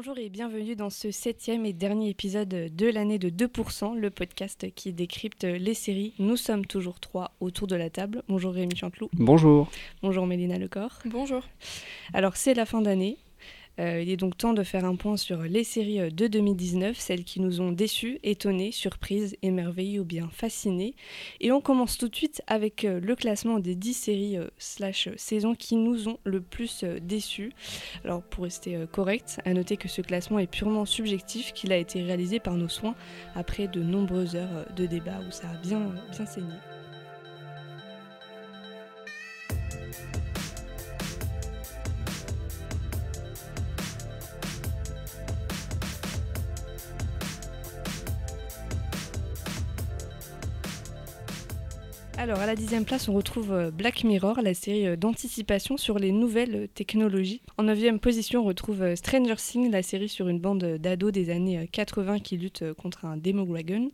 Bonjour et bienvenue dans ce septième et dernier épisode de l'année de 2%, le podcast qui décrypte les séries. Nous sommes toujours trois autour de la table. Bonjour Rémi Chanteloup. Bonjour. Bonjour Mélina Lecor. Bonjour. Alors c'est la fin d'année. Euh, il est donc temps de faire un point sur les séries euh, de 2019, celles qui nous ont déçus, étonnés, surprises, émerveillés ou bien fascinés. Et on commence tout de suite avec euh, le classement des 10 séries slash saisons qui nous ont le plus déçus. Alors pour rester correct, à noter que ce classement est purement subjectif, qu'il a été réalisé par nos soins après de nombreuses heures de débat où ça a bien, bien saigné. Alors, à la dixième place, on retrouve euh, Black Mirror, la série euh, d'anticipation sur les nouvelles euh, technologies. En neuvième position, on retrouve Stranger Things, la série sur une bande d'ados des années 80 qui luttent contre un Demogragon.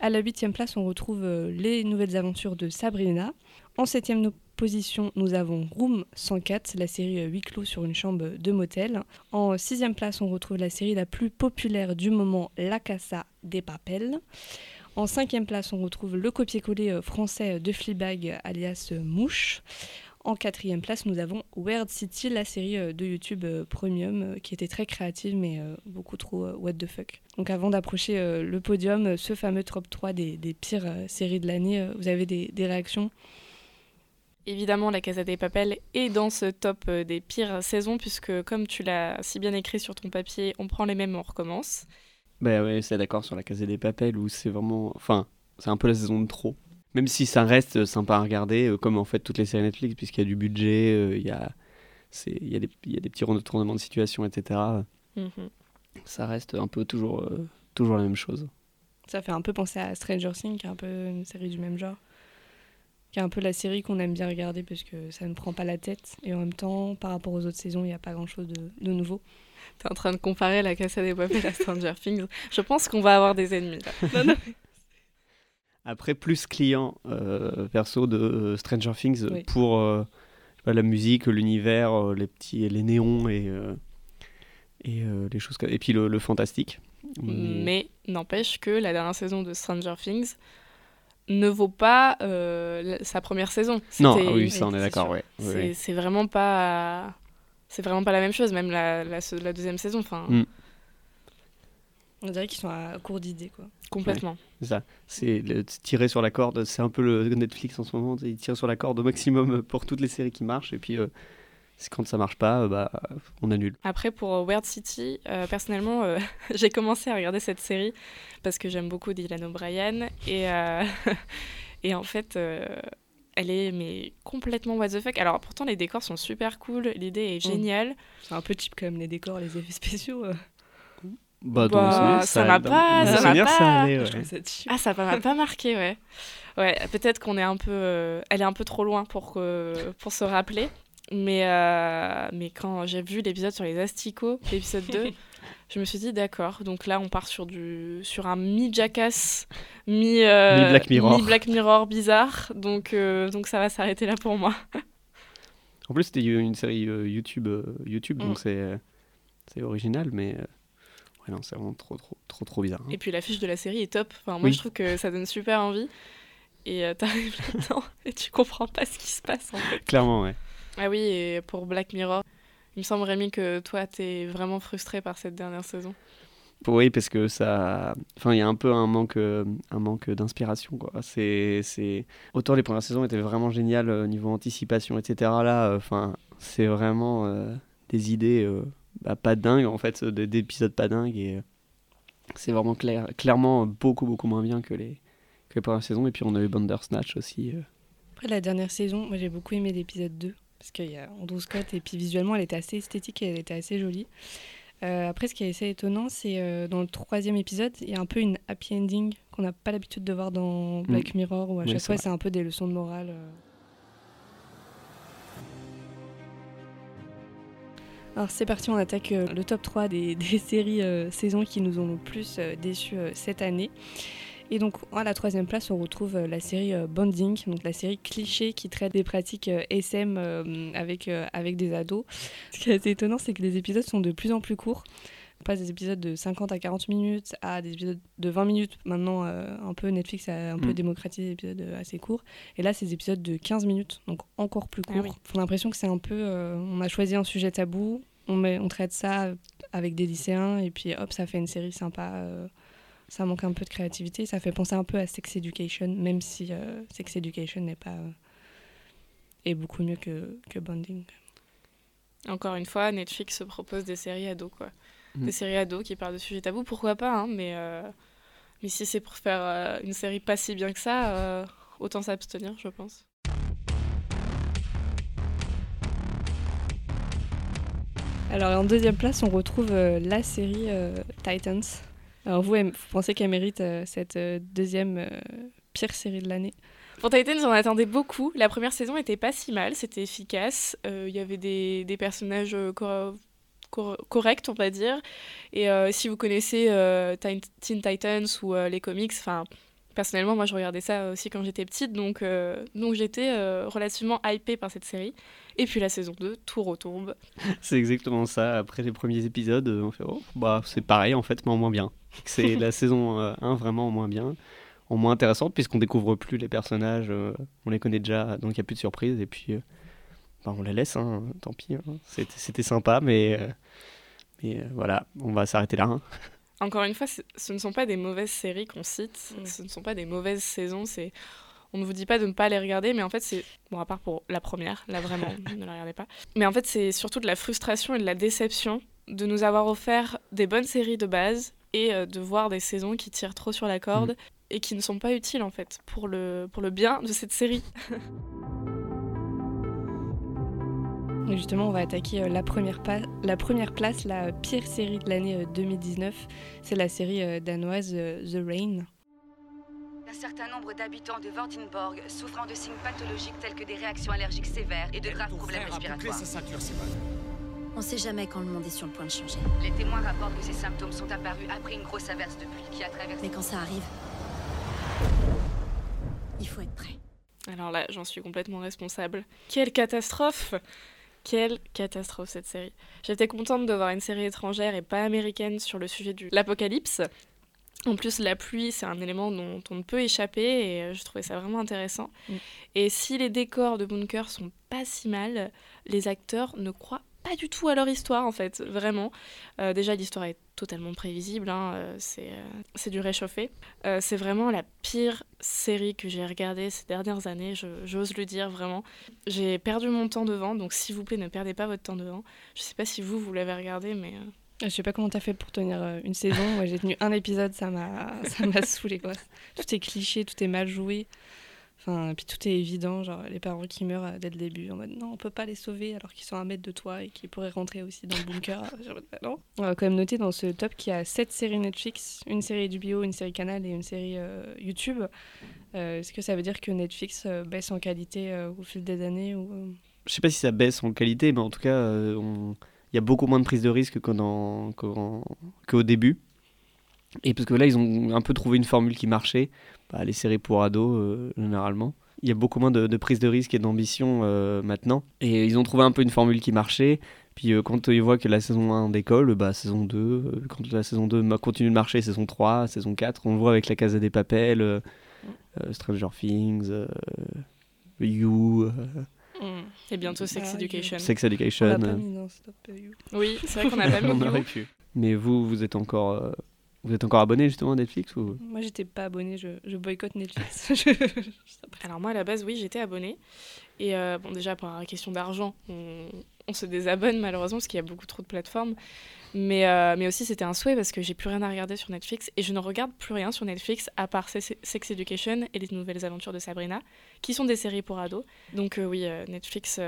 À la huitième place, on retrouve les nouvelles aventures de Sabrina. En septième position, nous avons Room 104, la série huis clos sur une chambre de motel. En sixième place, on retrouve la série la plus populaire du moment, La Casa des Papels. En cinquième place, on retrouve le copier-coller euh, français de Fleabag, alias euh, Mouche. En quatrième place, nous avons Weird City, la série euh, de YouTube Premium, qui était très créative mais beaucoup trop what the fuck. Donc avant d'approcher le podium, ce fameux top 3 des, pires séries de l'année, vous avez des, réactions? Évidemment, La Casa des Papels est dans ce top des pires saisons, puisque comme tu l'as si bien écrit sur ton papier, on prend les mêmes, on recommence. Bah ouais, c'est d'accord sur la case des papels où c'est vraiment. Enfin, c'est un peu la saison de trop. Même si ça reste sympa à regarder, euh, comme en fait toutes les séries Netflix, puisqu'il y a du budget, euh, il y, a, il y, a des, y a des petits retournements de situation, etc. Mhm. Ça reste un peu toujours, euh, toujours la même chose. Ça fait un peu penser à Stranger Things, qui est un peu une série du même genre. Qui est un peu la série qu'on aime bien regarder parce que ça ne prend pas la tête. Et en même temps, par rapport aux autres saisons, il n'y a pas grand chose de, de nouveau. T'es en train de comparer la Casa des Papel à Stranger Things. Je pense qu'on va avoir des ennemis là. Après, plus client euh, perso de euh, Stranger Things pour euh, la musique, l'univers, les petits, les néons et et les choses et puis le, fantastique. Mais, n'empêche que la dernière saison de Stranger Things ne vaut pas sa première saison. Non, ah oui, ça on est d'accord, ouais. C'est vraiment pas c'est vraiment pas la même chose, même la, la, deuxième saison. Enfin, mm. On dirait qu'ils sont à court d'idées, quoi. Complètement. c'est ça. C'est tirer sur la corde. C'est un peu le Netflix en ce moment. Ils tirent sur la corde au maximum pour toutes les séries qui marchent. Et puis, euh, quand ça marche pas, euh, bah, on annule. Après, pour euh, Weird City, personnellement, j'ai commencé à regarder cette série parce que j'aime beaucoup Dylan O'Brien. Et, et en fait elle est mais complètement what the fuck. Alors pourtant les décors sont super cool, l'idée est mm. géniale. C'est un peu cheap quand même les décors, les effets spéciaux. Euh. Bah, bah ça m'a pas, ça m'a pas. Ah ça m'a pas marqué ouais. Ouais, peut-être qu'on est un peu, euh, elle est un peu trop loin pour pour se rappeler. Mais euh, mais quand j'ai vu l'épisode sur les asticots, l'épisode 2. je me suis dit d'accord. Donc là, on part sur du sur un mi Jackass, mi, euh, Black Mirror, mi Black Mirror bizarre. Donc euh, donc ça va s'arrêter là pour moi. en plus, c'était une série euh, YouTube YouTube, donc mm. c'est c'est original, mais ouais, non, c'est vraiment trop trop trop trop bizarre. Hein. Et puis l'affiche de la série est top. Enfin, moi, je trouve que ça donne super envie. Et t'arrives là-dedans et tu comprends pas ce qui se passe en fait. Clairement, ouais. Ah oui, et pour Black Mirror, il me semble, Rémi, que toi, tu es vraiment frustré par cette dernière saison. Oui, parce que ça. Enfin, il y a un peu un manque, un manque d'inspiration. Quoi. C'est, c'est... Autant les premières saisons étaient vraiment géniales au euh, niveau anticipation, etc. Là, euh, enfin, c'est vraiment euh, des idées bah, pas dingues, en fait, d'épisodes pas dingues. Et c'est vraiment clair, clairement beaucoup, beaucoup moins bien que les, que les premières saisons. Et puis, on a eu Bandersnatch aussi. Après, la dernière saison, moi, j'ai beaucoup aimé l'épisode 2 parce qu'il y a Andrew Scott et puis visuellement elle était assez esthétique et elle était assez jolie. Euh, après, ce qui est assez étonnant, c'est euh, dans le troisième épisode, il y a un peu une happy ending qu'on n'a pas l'habitude de voir dans Black mm. Mirror, où à chaque fois c'est un peu des leçons de morale. Euh. Alors c'est parti, on attaque le top 3 des, des séries saisons qui nous ont le plus déçus cette année. Et donc à la troisième place, on retrouve euh, la série euh, Bonding, donc la série cliché qui traite des pratiques euh, SM avec, avec des ados. Ce qui est assez étonnant, c'est que les épisodes sont de plus en plus courts. On passe des épisodes de 50 à 40 minutes à des épisodes de 20 minutes. Maintenant, euh, un peu Netflix a un peu mm. démocratisé des épisodes assez courts. Et là, c'est des épisodes de 15 minutes, donc encore plus ah courts. On a l'impression que c'est un peu. Euh, on a choisi un sujet tabou, on, met, on traite ça avec des lycéens, et puis hop, ça fait une série sympa. Ça manque un peu de créativité. Ça fait penser un peu à Sex Education, même si Sex Education n'est pas. est beaucoup mieux que, que Bonding. Encore une fois, Netflix se propose des séries ados, quoi. Mm. Des séries ados qui parlent de sujets tabous, pourquoi pas, hein, mais, euh, mais si c'est pour faire euh, une série pas si bien que ça, euh, autant s'abstenir, je pense. Alors en deuxième place, on retrouve la série Titans. Alors vous, vous pensez qu'elle mérite cette deuxième pire série de l'année? Pour Titans, j'en attendais beaucoup. La première saison était pas si mal, c'était efficace. Il y avait des, des personnages correct, on va dire. Et euh, si vous connaissez euh, Teen Titans ou euh, les comics, enfin, personnellement, moi, je regardais ça aussi quand j'étais petite, donc, donc j'étais relativement hypée par cette série. Et puis la saison 2, tout retombe. C'est exactement ça. Après les premiers épisodes, on fait oh, bah c'est pareil en fait, mais en moins bien. C'est la saison 1 vraiment en moins bien, en moins intéressante puisqu'on découvre plus les personnages, on les connaît déjà, donc il n'y a plus de surprises. Et puis on la laisse, hein, tant pis. Hein. C'était sympa, mais, euh, mais euh, voilà, on va s'arrêter là. Hein. Encore une fois, ce ne sont pas des mauvaises séries qu'on cite, mm. ce ne sont pas des mauvaises saisons. C'est on ne vous dit pas de ne pas les regarder, mais en fait, c'est. Bon, à part pour la première, là vraiment, ne la regardez pas. Mais en fait, c'est surtout de la frustration et de la déception de nous avoir offert des bonnes séries de base et euh, de voir des saisons qui tirent trop sur la corde mm. et qui ne sont pas utiles, en fait, pour le, pour le bien de cette série. Justement, on va attaquer euh, la première, la première place, la pire série de l'année 2019. Euh, C'est la série danoise The Rain. Un certain nombre d'habitants de Vordenborg souffrant de signes pathologiques tels que des réactions allergiques sévères et de graves problèmes respiratoires. On sait jamais quand le monde est sur le point de changer. Les témoins rapportent que ces symptômes sont apparus après une grosse averse de pluie qui a traversé. Mais quand ça arrive, il faut être prêt. Alors là, j'en suis complètement responsable. Quelle catastrophe quelle catastrophe cette série. J'étais contente de voir une série étrangère et pas américaine sur le sujet de l'apocalypse. En plus, la pluie, c'est un élément dont on ne peut échapper et euh, je trouvais ça vraiment intéressant. Mm. Et si les décors de Bunker sont pas si mal, les acteurs ne croient pas du tout à leur histoire en fait, vraiment. Euh, déjà l'histoire est totalement prévisible, hein, euh, euh, c'est du réchauffé. c'est vraiment la pire série que j'ai regardée ces dernières années, j'ose le dire vraiment. J'ai perdu mon temps devant, donc s'il vous plaît ne perdez pas votre temps devant. Je sais pas si vous, vous l'avez regardé, mais... Je sais pas comment t'as fait pour tenir une saison. J'ai tenu un épisode, ça m'a, ça m'a saoulé quoi. Tout est cliché, tout est mal joué. Enfin, puis tout est évident, genre les parents qui meurent euh, dès le début, en mode non, on peut pas les sauver alors qu'ils sont à un mètre de toi et qu'ils pourraient rentrer aussi dans le bunker. Bah, non. On va quand même noter dans ce top qu'il y a 7 séries Netflix, une série du bio, une série Canal et une série euh, YouTube. Euh, est-ce que ça veut dire que Netflix baisse en qualité au fil des années ou... Je sais pas si ça baisse en qualité, mais en tout cas, il y a beaucoup moins de prise de risque qu'au début. Et parce que là, ils ont un peu trouvé une formule qui marchait bah, les séries pour ados, euh, généralement. Il y a beaucoup moins de, prise de risque et d'ambition euh, maintenant. Et ils ont trouvé un peu une formule qui marchait. Puis euh, quand ils voient que la saison 1 décolle, bah, saison 2, quand la saison 2 continue de marcher, saison 3, saison 4, on le voit avec la Casa des Papels, Stranger Things, You. Mm. Et bientôt Sex Education. Sex Education. Oui, c'est vrai qu'on a pas mis. on aurait pu. Mais vous, vous êtes encore vous êtes encore abonné justement à Netflix ou... Moi j'étais pas abonné, je, je boycotte Netflix. Alors moi à la base oui j'étais abonné et euh, bon déjà pour la question d'argent on, on, se désabonne malheureusement parce qu'il y a beaucoup trop de plateformes. Mais, euh, mais aussi c'était un souhait parce que j'ai plus rien à regarder sur Netflix. Et je ne regarde plus rien sur Netflix à part Sex Education et les nouvelles aventures de Sabrina qui sont des séries pour ados. Donc euh, oui Netflix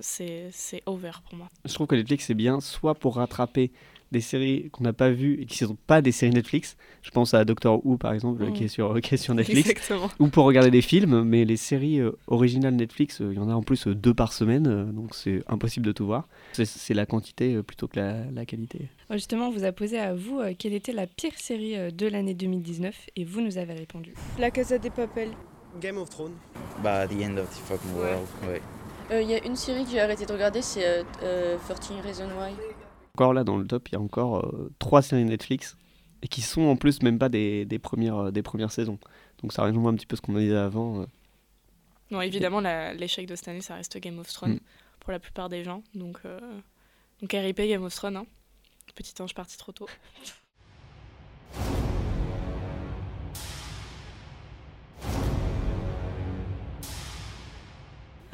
c'est over pour moi. Je trouve que Netflix c'est bien soit pour rattraper des séries qu'on n'a pas vues et qui ne sont pas des séries Netflix. Je pense à Doctor Who par exemple, qui, est sur, qui sur Netflix. Exactement. Ou pour regarder des films, mais les séries euh, originales Netflix, euh, il y en a en plus euh, deux par semaine, donc c'est impossible de tout voir. C'est la quantité plutôt que la, la, qualité. Justement, on vous a posé à vous quelle était la pire série de l'année 2019 et vous nous avez répondu. La Casa des Papel. Game of Thrones. Bah, The End of the Fucking World, Il y a une série que j'ai arrêté de regarder, c'est 13 Reasons Why. Encore là, dans le top, il y a encore trois séries Netflix et qui sont en plus même pas des, des premières, des premières saisons. Donc ça rejoint un petit peu ce qu'on dit avant. Non, évidemment, l'échec de cette année, ça reste Game of Thrones mm. pour la plupart des gens. Donc, donc RIP Game of Thrones. Hein. Petit ange parti trop tôt.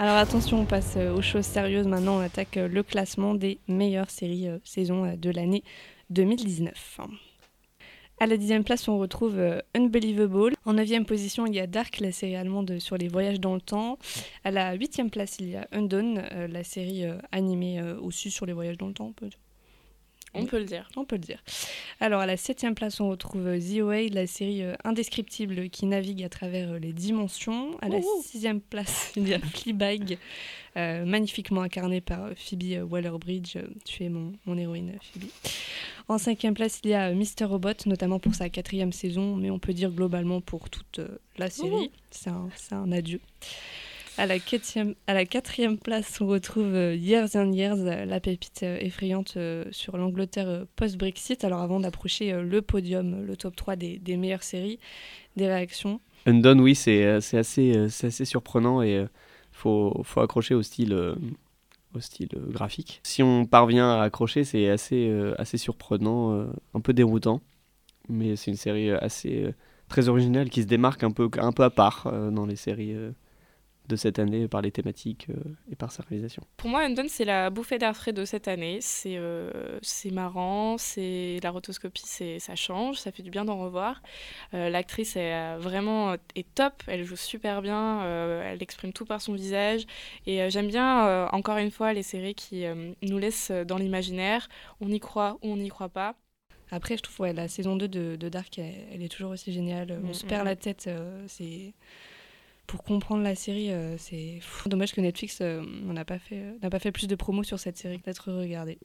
Alors attention, on passe euh, aux choses sérieuses maintenant. On attaque euh, le classement des meilleures séries euh, saisons de l'année 2019. À la dixième place, on retrouve Unbelievable. En neuvième position, il y a Dark, la série allemande sur les voyages dans le temps. À la huitième place, il y a Undone, la série animée aussi sur les voyages dans le temps. On peut le dire. On peut le dire. Alors, à la septième place, on retrouve euh, The Away, la série euh, indescriptible qui navigue à travers euh, les dimensions. À la sixième place, il y a Fleabag, magnifiquement incarné par Phoebe Waller-Bridge. tu es mon, mon héroïne, Phoebe. En cinquième place, il y a Mr. Robot, notamment pour sa quatrième saison, mais on peut dire globalement pour toute la série. C'est un, un adieu. À la, quatrième, à la quatrième place, on retrouve euh, Years and Years, euh, la pépite euh, effrayante sur l'Angleterre post-Brexit. Alors avant d'approcher le podium, le top 3 des, des meilleures séries, des réactions Undone, oui, c'est assez, assez surprenant et faut, faut, accrocher au style, au style graphique. Si on parvient à accrocher, c'est assez, assez surprenant, un peu déroutant, mais c'est une série assez très originale qui se démarque un peu, un peu à part dans les séries de cette année par les thématiques euh, et par sa réalisation. Pour moi, Undone, c'est la bouffée d'air frais de cette année. C'est euh, marrant, c'est la rotoscopie, ça change, ça fait du bien d'en revoir. Euh, l'actrice est vraiment est top, elle joue super bien, elle exprime tout par son visage. Et j'aime bien, encore une fois, les séries qui nous laissent dans l'imaginaire. On y croit ou on n'y croit pas. Après, je trouve ouais, la saison 2 de, de Dark, elle, est toujours aussi géniale. On mm, se perd mm. la tête. c'est pour comprendre la série, euh, c'est dommage que Netflix euh, n'a pas, fait, euh, pas fait plus de promos sur cette série que d'être regardée.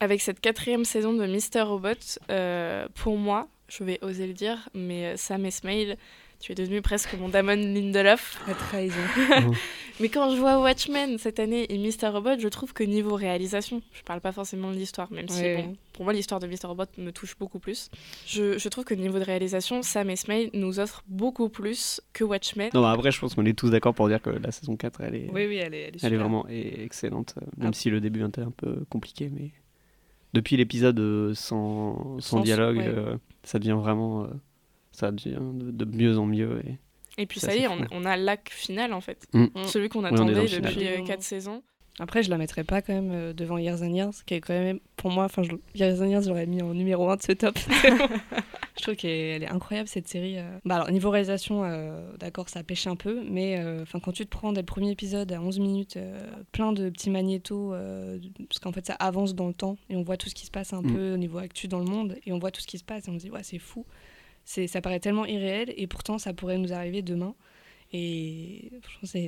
Avec cette quatrième saison de Mister Robot, pour moi, je vais oser le dire, mais Sam Esmail tu es devenu presque mon Damon Lindelof. La trahison. Mais quand je vois Watchmen cette année et Mr. Robot, je trouve que niveau réalisation, je parle pas forcément de l'histoire, même si pour moi l'histoire de Mr. Robot me touche beaucoup plus. Je, je trouve que niveau de réalisation, Sam Esmail nous offre beaucoup plus que Watchmen. Non, après, je pense qu'on est tous d'accord pour dire que la saison 4, elle est, oui, oui, elle est, elle est, vraiment excellente, euh, même ah. si le début était un peu compliqué. Mais depuis l'épisode euh, sans, sans, dialogue, euh, ça devient vraiment ça devient de, mieux en mieux. Et, et puis ça y est, on, a l'acte final en fait. Mm. Celui qu'on attendait depuis 4 euh, saisons. Après, je la mettrais pas quand même euh, devant Years and Years, qui est quand même, pour moi, enfin, Years and Years, j'aurais mis en numéro 1 de ce top. je trouve qu'elle est incroyable cette série. Euh. Bah alors, niveau réalisation, d'accord, ça pêche un peu, mais enfin, quand tu te prends dès le premier épisode à 11 minutes, plein de petits magnétos, parce qu'en fait, ça avance dans le temps et on voit tout ce qui se passe un mm. peu au niveau actu dans le monde et on voit tout ce qui se passe et on se dit, ouais, c'est fou ça paraît tellement irréel et pourtant ça pourrait nous arriver demain. Et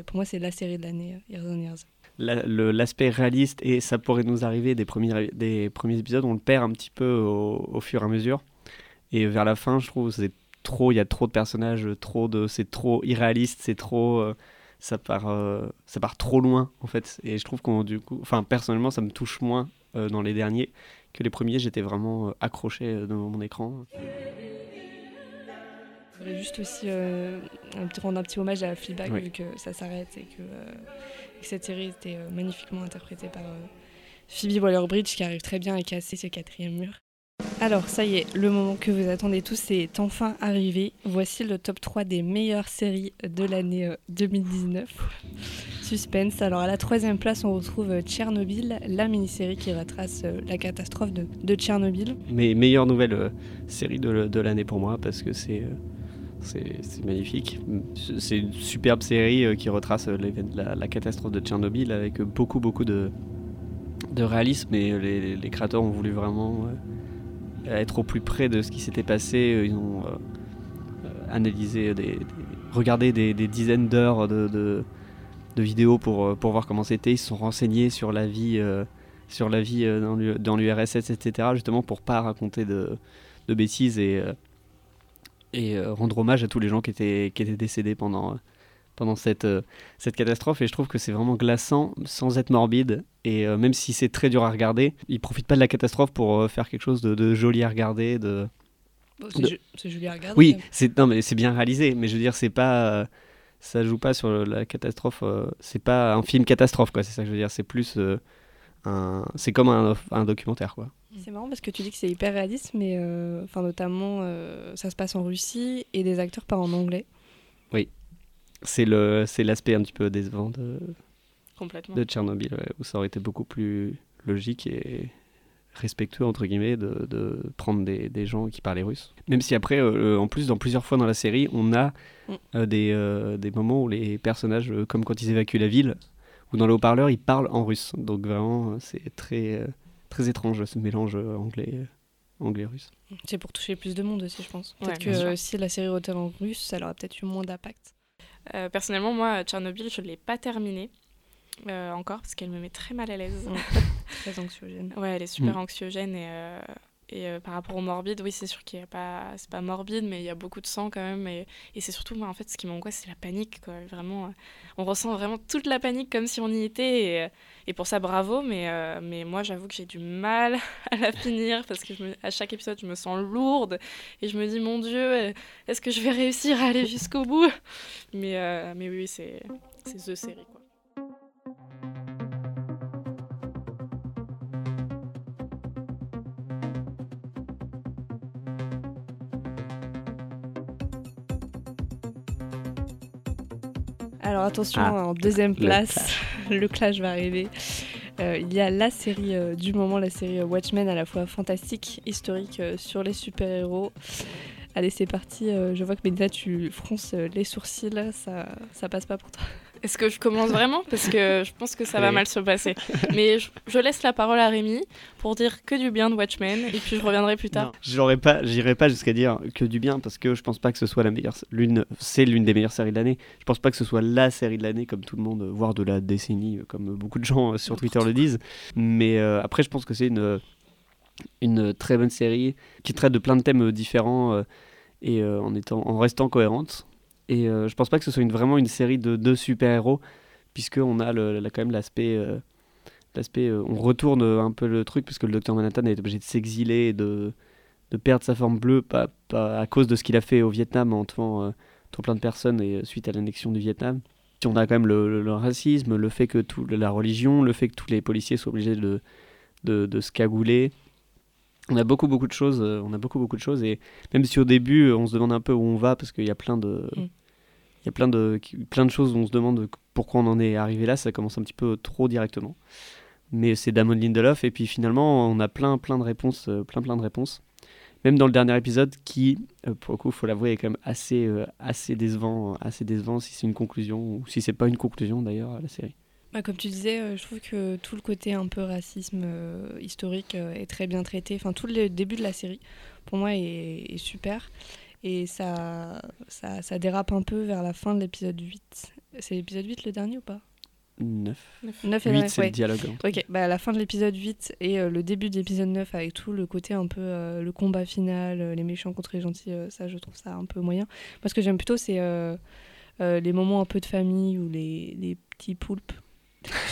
pour moi, c'est la série de l'année, euh, Years on Years. L'aspect réaliste et ça pourrait nous arriver des premiers, des premiers épisodes, on le perd un petit peu au, fur et à mesure. Et vers la fin, je trouve c'est trop, il y a trop de personnages, trop de, c'est trop irréaliste, c'est trop, euh, ça part, euh, ça part trop loin en fait. Et je trouve qu'on du coup, enfin personnellement, ça me touche moins dans les derniers que les premiers. J'étais vraiment accroché devant mon écran voudrais juste aussi euh, rendre un petit hommage à Fleabag vu que ça s'arrête et que, euh, cette série était euh, magnifiquement interprétée par Phoebe Waller-Bridge qui arrive très bien à casser ce quatrième mur. Alors ça y est, le moment que vous attendez tous est enfin arrivé. Voici le top 3 des meilleures séries de l'année 2019. Suspense. Alors à la troisième place, on retrouve Tchernobyl, la mini-série qui retrace la catastrophe de, Tchernobyl. Mais meilleure nouvelle série de, de l'année pour moi parce que c'est c'est magnifique. C'est une superbe série euh, qui retrace euh, la, catastrophe de Tchernobyl avec beaucoup, beaucoup de, réalisme. Et les, créateurs ont voulu vraiment euh, être au plus près de ce qui s'était passé. Ils ont analysé, des, regardé des, dizaines d'heures de, vidéos pour, pour voir comment c'était. Ils se sont renseignés sur la vie, sur la vie dans l'URSS, etc. Justement pour pas raconter de, de bêtises et et euh, rendre hommage à tous les gens qui étaient, qui étaient décédés pendant, pendant cette, cette catastrophe et je trouve que c'est vraiment glaçant sans être morbide et même si c'est très dur à regarder, il profite pas de la catastrophe pour faire quelque chose de, joli à regarder. De, c'est joli à regarder. Oui, c'est non mais c'est bien réalisé, mais je veux dire c'est pas ça joue pas sur la catastrophe. c'est pas un film catastrophe quoi. C'est ça que je veux dire. C'est plus un, c'est comme un, un documentaire quoi. C'est marrant parce que tu dis que c'est hyper réaliste, mais euh, enfin notamment euh, ça se passe en Russie et des acteurs parlent en anglais. Oui, c'est le c'est l'aspect un petit peu décevant de Complètement. de Tchernobyl où ça aurait été beaucoup plus logique et respectueux entre guillemets de, de prendre des, des, gens qui parlaient russe. Même si après, euh, en plus, dans plusieurs fois dans la série, on a mm. des, des moments où les personnages, comme quand ils évacuent la ville, ou dans le haut-parleur, ils parlent en russe. Donc vraiment, c'est très très étrange ce mélange euh, anglais euh, anglais-russe. C'est pour toucher plus de monde aussi, je pense. Peut-être que si la série était en russe, ça aurait peut-être eu moins d'impact. Euh, personnellement, moi, Tchernobyl, je ne l'ai pas terminé encore parce qu'elle me met très mal à l'aise. très anxiogène. Ouais, elle est super mm. anxiogène et et euh, par rapport au morbide, oui, c'est sûr qu'il y a pas, c'est pas morbide, mais il y a beaucoup de sang quand même. Et, c'est surtout, moi, en fait, ce qui m'angoisse, c'est la panique. Vraiment, euh, on ressent vraiment toute la panique comme si on y était. Et, euh, pour ça, bravo. Mais, moi, j'avoue que j'ai du mal à la finir parce que à chaque épisode, je me sens lourde et je me dis, mon Dieu, est-ce que je vais réussir à aller jusqu'au bout? Mais, oui, c'est, The Série. Alors attention, ah, en deuxième place, le clash, va arriver. Euh, il y a la série euh, du moment, la série euh, Watchmen, à la fois fantastique, historique sur les super-héros. Allez, c'est parti. je vois que Medina, tu fronces les sourcils. Ça, ça passe pas pour toi. Est-ce que je commence vraiment Parce que je pense que ça va mal se passer. Mais je, laisse la parole à Rémi pour dire que du bien de Watchmen et puis je reviendrai plus tard. J'aurais pas, j'irai pas jusqu'à dire que du bien parce que je pense pas que ce soit la meilleure, l'une, c'est l'une des meilleures séries de l'année. Je pense pas que ce soit la série de l'année comme tout le monde, voire de la décennie, comme beaucoup de gens sur Twitter le disent. Mais euh, après, je pense que c'est une une très bonne série qui traite de plein de thèmes différents euh, et euh, en étant en restant cohérente et euh, je pense pas que ce soit vraiment une série de deux super-héros, puisqu'on a quand même l'aspect. Euh, l'aspect euh, on retourne un peu le truc, puisque le docteur Manhattan est obligé de s'exiler et de, de perdre sa forme bleue pas, pas à cause de ce qu'il a fait au Vietnam en tuant plein de personnes et suite à l'annexion du Vietnam. On a quand même le, le, racisme, le fait que tout, la religion, le fait que tous les policiers soient obligés de, de, de se cagouler on a beaucoup beaucoup de choses on a beaucoup beaucoup de choses et même si au début on se demande un peu où on va parce qu'il y a plein de mm il y a plein de, plein de choses où on se demande pourquoi on en est arrivé là, ça commence un petit peu trop directement. Mais c'est Damon Lindelof, et puis finalement, on a plein, plein de réponses, euh, plein, plein de réponses. Même dans le dernier épisode, qui, euh, pour le coup, faut l'avouer, est quand même assez, euh, assez décevant, assez décevant si c'est une conclusion, ou si c'est pas une conclusion d'ailleurs à la série. Bah, comme tu disais, je trouve que tout le côté un peu racisme historique est très bien traité. Enfin, tout le début de la série, pour moi, est super. Et ça, ça, ça, dérape un peu vers la fin de l'épisode 8. C'est l'épisode 8 le dernier ou pas? 9. 9 et 8, c'est le dialogue. Ok, bah, à la fin de l'épisode 8 et euh, le début de l'épisode 9 avec tout le côté un peu euh, le combat final, euh, les méchants contre les gentils, ça je trouve ça un peu moyen. Moi ce que j'aime plutôt c'est les moments un peu de famille ou les, les petits poulpes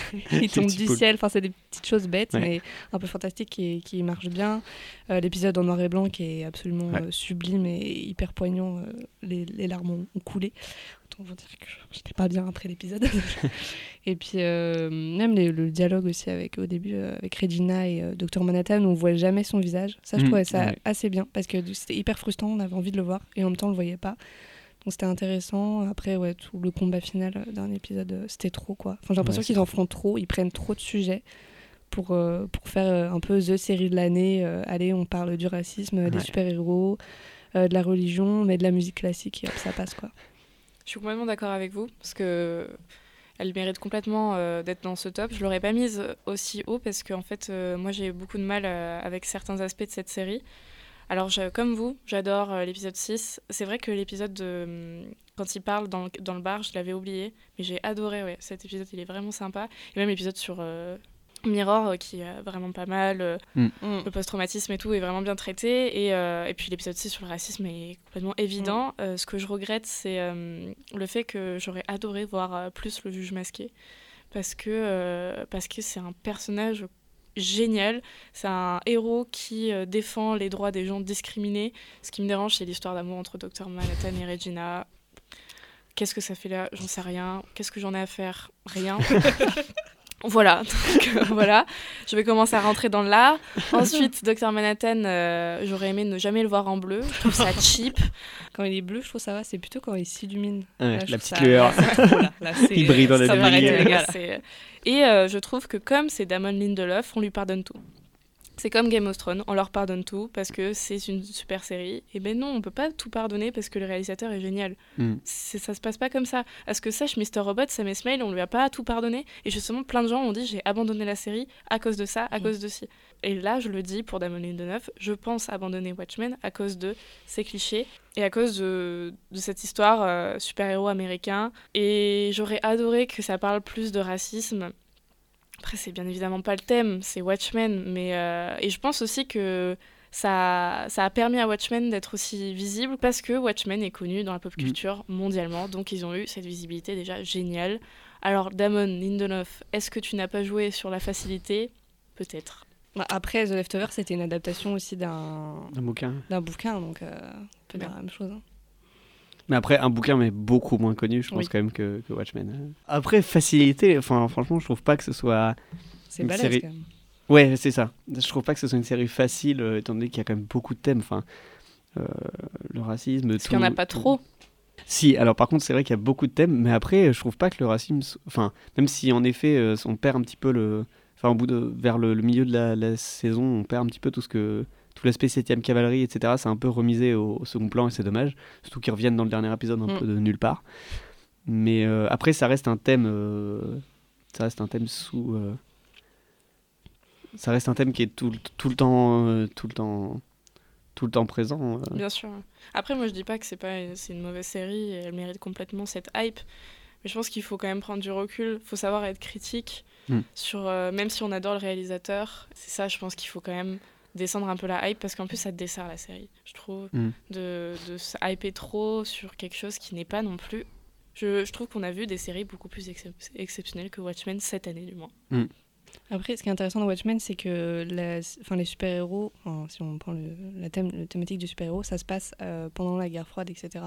ils tombent du ciel. Enfin, c'est des petites choses bêtes, mais un peu fantastiques qui, qui marchent bien. Euh, l'épisode en noir et blanc qui est absolument euh, sublime et hyper poignant. Euh, les, les, larmes ont, coulé. Autant vous dire que j'étais pas bien après l'épisode. et puis, même le dialogue aussi avec, au début avec Regina et Dr Manhattan, on voit jamais son visage. Ça, je mm, trouvais ça assez bien parce que c'était hyper frustrant. On avait envie de le voir et en même temps, on le voyait pas. Donc c'était intéressant. Après, ouais, tout le combat final euh, d'un épisode, euh, c'était trop quoi. Enfin, j'ai l'impression qu'ils en font trop, ils prennent trop de sujets pour, euh, pour faire un peu The série de l'année. allez, on parle du racisme, des super-héros, de la religion, mais de la musique classique et ça passe quoi. Je suis complètement d'accord avec vous parce que elle mérite complètement d'être dans ce top. Je l'aurais pas mise aussi haut parce que en fait, moi j'ai beaucoup de mal avec certains aspects de cette série. Alors, comme vous, j'adore euh, l'épisode 6. C'est vrai que l'épisode de. Hum, quand il parle dans le, dans le bar, je l'avais oublié. Mais j'ai adoré, ouais. Cet épisode, il est vraiment sympa. Et même l'épisode sur. Euh, Mirror qui est vraiment pas mal, mm. Mm. le post-traumatisme et tout est vraiment bien traité, et, et puis l'épisode 6 sur le racisme est complètement évident. Mm. ce que je regrette, c'est le fait que j'aurais adoré voir plus le juge masqué, parce que parce que c'est un personnage génial. C'est un héros qui euh, défend les droits des gens discriminés. Ce qui me dérange, c'est l'histoire d'amour entre Dr Manhattan et Regina. Qu'est-ce que ça fait là? J'en sais rien. Qu'est-ce que j'en ai à faire? Rien. Voilà, euh, voilà. Je vais commencer à rentrer dans l'art. Ensuite, Dr Manhattan, euh, j'aurais aimé ne jamais le voir en bleu. Je trouve ça cheap. Quand il est bleu, je trouve ça va. C'est plutôt quand il s'illumine. la petite lueur. il brille dans la lumière. Et euh, je trouve que comme c'est Damon Lindelof, on lui pardonne tout. C'est comme Game of Thrones, on leur pardonne tout parce que c'est une super série. Et ben non, on peut pas tout pardonner parce que le réalisateur est génial. Mm. Ça se passe pas comme ça. À ce que sache Mr. Robot, Sam Esmail, on lui a pas tout pardonné. Et justement, plein de gens ont dit j'ai abandonné la série à cause de ça, à mm. cause de ci. Et là, je le dis pour Damon Lindelof, je pense abandonner Watchmen à cause de ces clichés et à cause de, cette histoire euh, super-héros américain. Et j'aurais adoré que ça parle plus de racisme après, c'est bien évidemment pas le thème, c'est Watchmen, mais euh, et je pense aussi que ça, ça a permis à Watchmen d'être aussi visible parce que Watchmen est connu dans la pop mm. culture mondialement, donc ils ont eu cette visibilité déjà géniale. Alors, Damon Lindelof, est-ce que tu n'as pas joué sur la facilité? Peut-être. Bah, après, The Leftovers, c'était une adaptation aussi d'un bouquin. D'un bouquin, donc euh, on peut dire la même chose. Hein. Mais après, un bouquin, mais beaucoup moins connu, je pense quand même que, que, Watchmen. Après, facilité, enfin, franchement, je trouve pas que ce soit. C'est balèze série... quand même. Ouais, c'est ça. Je trouve pas que ce soit une série facile, euh, étant donné qu'il y a quand même beaucoup de thèmes. Enfin, euh, le racisme. Parce qu'il n'y en a pas trop. Si, alors par contre, c'est vrai qu'il y a beaucoup de thèmes, mais après, je trouve pas que le racisme. Enfin, même si en effet, euh, on perd un petit peu le. Enfin, au bout de. vers le, milieu de la, la, saison, on perd un petit peu tout ce que tout l'aspect 7ème cavalerie, etc., c'est un peu remisé au, second plan et c'est dommage. Surtout qu'ils reviennent dans le dernier épisode un mm. peu de nulle part. Mais euh, après, ça reste un thème. Euh, ça reste un thème sous. Euh, ça reste un thème qui est tout, tout le temps. tout le temps tout le temps présent. Bien sûr. Après, moi, je dis pas que c'est pas c'est une mauvaise série, elle mérite complètement cette hype. Mais je pense qu'il faut quand même prendre du recul. Il faut savoir être critique mm. sur, même si on adore le réalisateur. C'est ça, je pense qu'il faut quand même descendre un peu la hype parce qu'en plus ça te dessert la série, je trouve, mm. de, de se hyper trop sur quelque chose qui n'est pas non plus. Je, je trouve qu'on a vu des séries beaucoup plus exceptionnelles que Watchmen cette année du moins. Mm. Après, ce qui est intéressant dans Watchmen, c'est que enfin, les super-héros, si on prend le, la thème, thématique du super-héros, ça se passe euh, pendant la guerre froide, etc.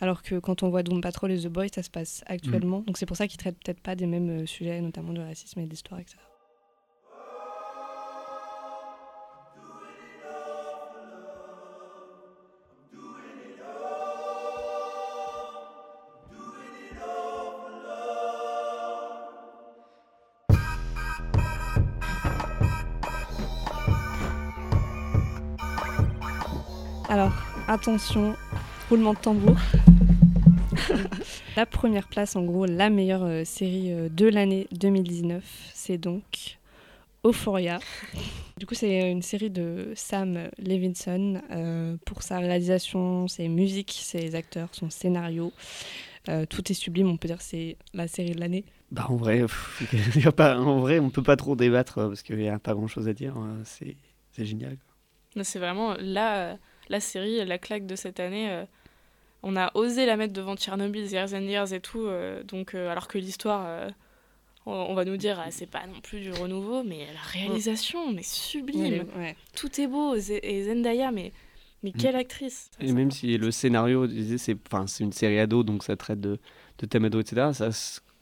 Alors que quand on voit Doom Patrol et The Boys, ça se passe actuellement. Mm. Donc c'est pour ça qu'ils traitent peut-être pas des mêmes euh, sujets, notamment de racisme et d'histoire, etc. attention, roulement de tambour. la première place, en gros, la meilleure euh, série euh, de l'année 2019, c'est donc Euphoria. Du coup, c'est une série de Sam Levinson euh, pour sa réalisation, ses musiques, ses acteurs, son scénario. tout est sublime, on peut dire c'est la série de l'année. Bah en vrai, y a pas, en vrai, on peut pas trop débattre parce qu'il n'y a pas grand chose à dire. C'est génial. C'est vraiment là la série, la claque de cette année, euh, on a osé la mettre devant Tchernobyl, Years and Years et tout, euh, donc, euh, alors que l'histoire, on, va nous dire, ah, c'est pas non plus du renouveau, mais la réalisation, mais sublime. Tout est beau, et Zendaya, mais. Mais mm. quelle actrice Et même si le scénario, c'est une série ado, donc ça traite de, de thèmes ado, etc., ça,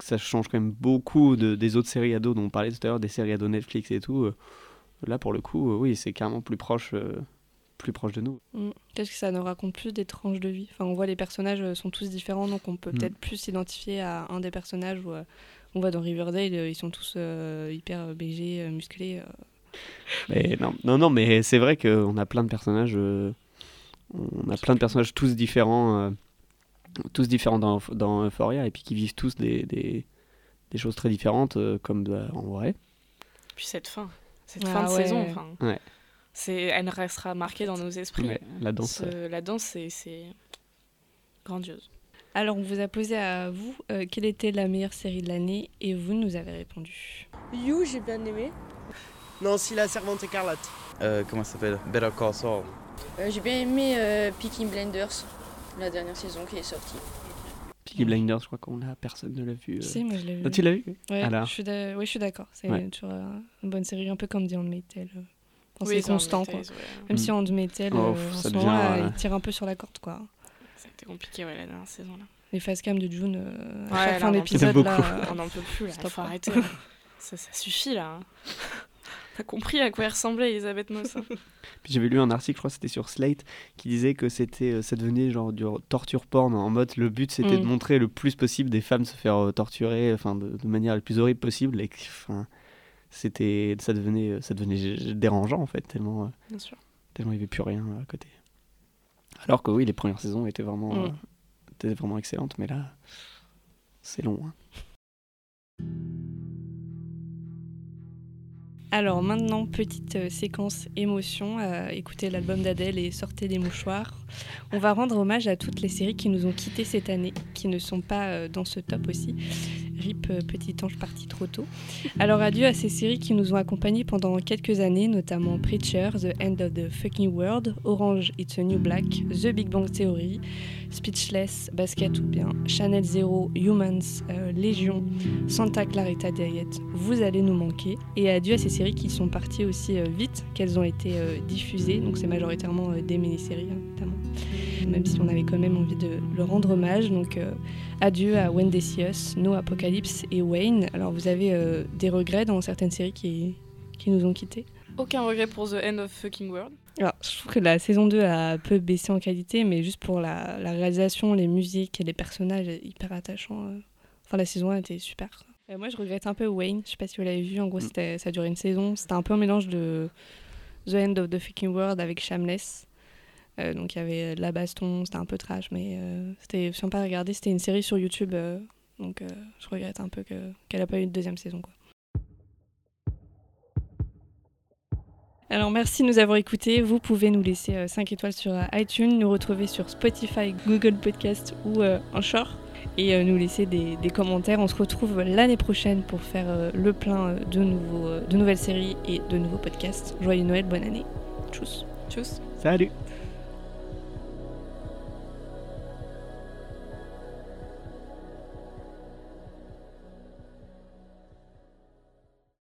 ça change quand même beaucoup de, des autres séries ado dont on parlait tout à l'heure, des séries ado Netflix et tout. Là, pour le coup, oui, c'est carrément plus proche plus proche de nous. Mm. Qu'est-ce que ça nous raconte plus des tranches de vie? Enfin, On voit les personnages euh, sont tous différents, donc on peut mm. peut-être plus s'identifier à un des personnages. Où, euh, on voit dans Riverdale, euh, ils sont tous hyper BG, musclés. Mais non, non, non, mais c'est vrai qu'on a plein de personnages. on a plein de personnages tous différents, tous différents dans, dans Euphoria, et puis qui vivent tous des, des, des choses très différentes, comme en vrai. Puis cette fin, cette fin de ah saison. Enfin. Ouais elle restera marquée dans nos esprits. la danse. la danse, c'est grandiose. Alors, on vous a posé à vous quelle était la meilleure série de l'année et vous nous avez répondu. You, j'ai bien aimé. Non, si la servante écarlate. comment ça s'appelle? Better Call Saul. j'ai bien aimé Peaky Blinders, la dernière saison qui est sortie. Peaky Blinders, je crois qu'on a personne ne l'a vu. Si, moi je l'ai vu. tu l'as vu? Ouais, Alors. Je suis oui, je suis d'accord. C'est toujours une bonne série, un peu comme The Handmaid's c'est constant, quoi. Même si on Metal, oh, euh, en ce moment, il tire un peu sur la corde, quoi. C'était compliqué, ouais, la dernière saison, là. Les cam de June, euh, à chaque fin d'épisode, là, on n'en peut plus, là. Il faut arrêter. ça, ça suffit, là. T'as compris à quoi ressemblait Elisabeth Moss. Hein. J'avais lu un article, je crois que c'était sur Slate, qui disait que c'était, euh, ça devenait genre du torture porn en mode le but c'était de mm. montrer le plus possible des femmes se faire torturer, enfin de, de, manière la plus horrible possible. Et, enfin, c'était ça devenait ça devenait dérangeant en fait tellement Bien sûr. tellement il n'y avait plus rien à côté alors que oui les premières saisons étaient vraiment mm. étaient vraiment excellentes mais là c'est long hein. Alors maintenant, petite euh, séquence émotion, euh, écoutez l'album d'Adèle et sortez les mouchoirs. On va rendre hommage à toutes les séries qui nous ont quittés cette année, qui ne sont pas euh, dans ce top aussi. RIP Petit Ange parti trop tôt. Alors adieu à ces séries qui nous ont accompagnés pendant quelques années, notamment Preacher, The End of the Fucking World, Orange It's a New Black, The Big Bang Theory, Speechless, Basket ou bien Chanel Zero, Humans, Légion, Santa Clarita Diet. Vous allez nous manquer. Et adieu à ces séries qui sont parties aussi euh, vite qu'elles ont été euh, diffusées. Donc c'est majoritairement euh, des mini-séries, hein, notamment. Même si on avait quand même envie de le rendre hommage. Donc adieu à When They See Us, No Apocalypse et Wayne. Alors vous avez des regrets dans certaines séries qui, qui nous ont quittés? Aucun regret pour The End of Fucking World. Alors, je trouve que la saison 2 a un peu baissé en qualité, mais juste pour la, la réalisation, les musiques et les personnages hyper attachants. Enfin, la saison 1 était super. Euh, moi, je regrette un peu Wayne. Je sais pas si vous l'avez vu. En gros, mm. ça a duré une saison. C'était un peu un mélange de The End of the Fucking World avec Shameless. Euh, donc, il y avait de la baston. C'était un peu trash, mais euh, c'était sympa à regarder. C'était une série sur YouTube. donc, je regrette un peu qu'elle n'a pas eu de deuxième saison. Quoi. Alors merci de nous avoir écoutés. Vous pouvez nous laisser 5 étoiles sur iTunes, nous retrouver sur Spotify, Google Podcast ou en short et euh, nous laisser des, commentaires. On se retrouve l'année prochaine pour faire euh, le plein euh, de, nouveaux, de nouvelles séries et de nouveaux podcasts. Joyeux Noël, bonne année. Tchuss. Tchuss. Salut.